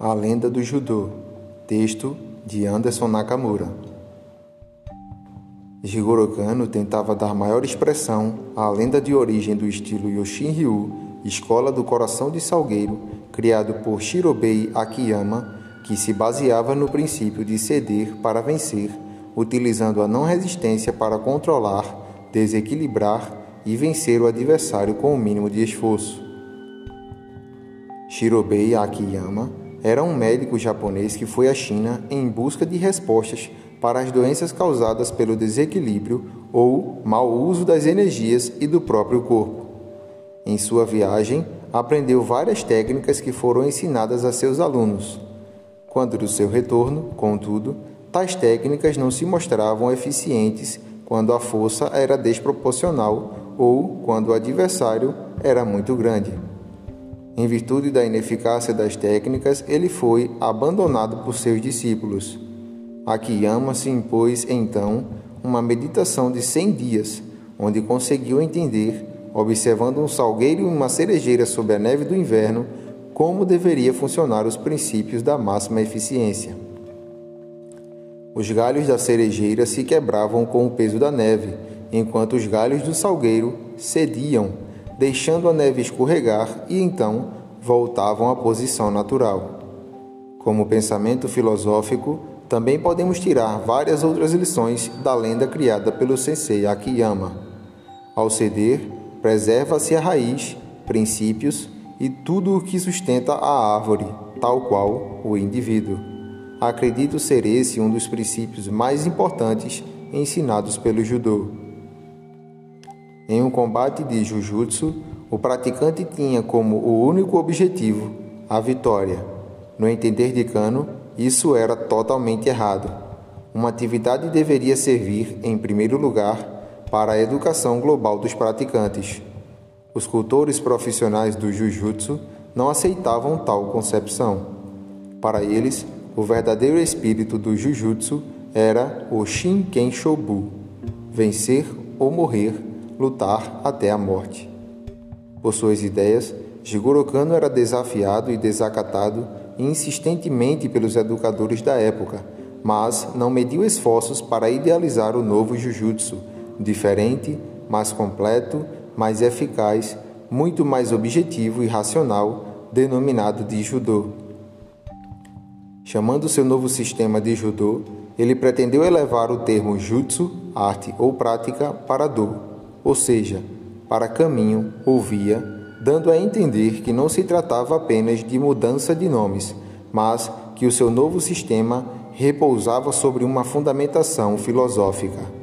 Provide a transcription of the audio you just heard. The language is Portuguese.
A Lenda do Judô. Texto de Anderson Nakamura. Jigoro Kano tentava dar maior expressão à lenda de origem do estilo Yoshin-ryu, escola do coração de Salgueiro, criado por Shirobei Akiyama, que se baseava no princípio de ceder para vencer, utilizando a não resistência para controlar, desequilibrar e vencer o adversário com o mínimo de esforço. Shirobei Akiyama era um médico japonês que foi à China em busca de respostas para as doenças causadas pelo desequilíbrio ou mau uso das energias e do próprio corpo. Em sua viagem, aprendeu várias técnicas que foram ensinadas a seus alunos. Quando do seu retorno, contudo, tais técnicas não se mostravam eficientes quando a força era desproporcional ou quando o adversário era muito grande. Em virtude da ineficácia das técnicas, ele foi abandonado por seus discípulos. Akiyama se impôs então uma meditação de 100 dias, onde conseguiu entender, observando um salgueiro e uma cerejeira sob a neve do inverno, como deveria funcionar os princípios da máxima eficiência. Os galhos da cerejeira se quebravam com o peso da neve, enquanto os galhos do salgueiro cediam deixando a neve escorregar e então voltavam à posição natural. Como pensamento filosófico, também podemos tirar várias outras lições da lenda criada pelo sensei Akiyama. Ao ceder, preserva-se a raiz, princípios e tudo o que sustenta a árvore, tal qual o indivíduo. Acredito ser esse um dos princípios mais importantes ensinados pelo judô. Em um combate de Jujutsu, o praticante tinha como o único objetivo a vitória. No entender de Kano, isso era totalmente errado. Uma atividade deveria servir, em primeiro lugar, para a educação global dos praticantes. Os cultores profissionais do Jujutsu não aceitavam tal concepção. Para eles, o verdadeiro espírito do Jujutsu era o Shinken Shobu, vencer ou morrer lutar até a morte. Por suas ideias, Jigoro Kano era desafiado e desacatado insistentemente pelos educadores da época, mas não mediu esforços para idealizar o novo Jujutsu, diferente, mais completo, mais eficaz, muito mais objetivo e racional, denominado de Judô. Chamando seu novo sistema de Judô, ele pretendeu elevar o termo Jutsu, arte ou prática, para Do, ou seja, para caminho ou via, dando a entender que não se tratava apenas de mudança de nomes, mas que o seu novo sistema repousava sobre uma fundamentação filosófica.